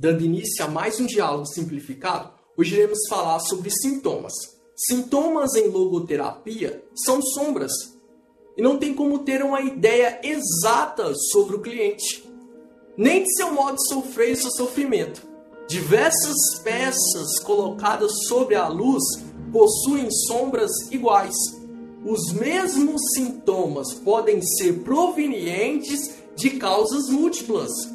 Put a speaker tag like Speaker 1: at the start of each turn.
Speaker 1: Dando início a mais um diálogo simplificado, hoje iremos falar sobre sintomas. Sintomas em logoterapia são sombras e não tem como ter uma ideia exata sobre o cliente, nem de seu modo de sofrer e seu sofrimento. Diversas peças colocadas sobre a luz possuem sombras iguais. Os mesmos sintomas podem ser provenientes de causas múltiplas.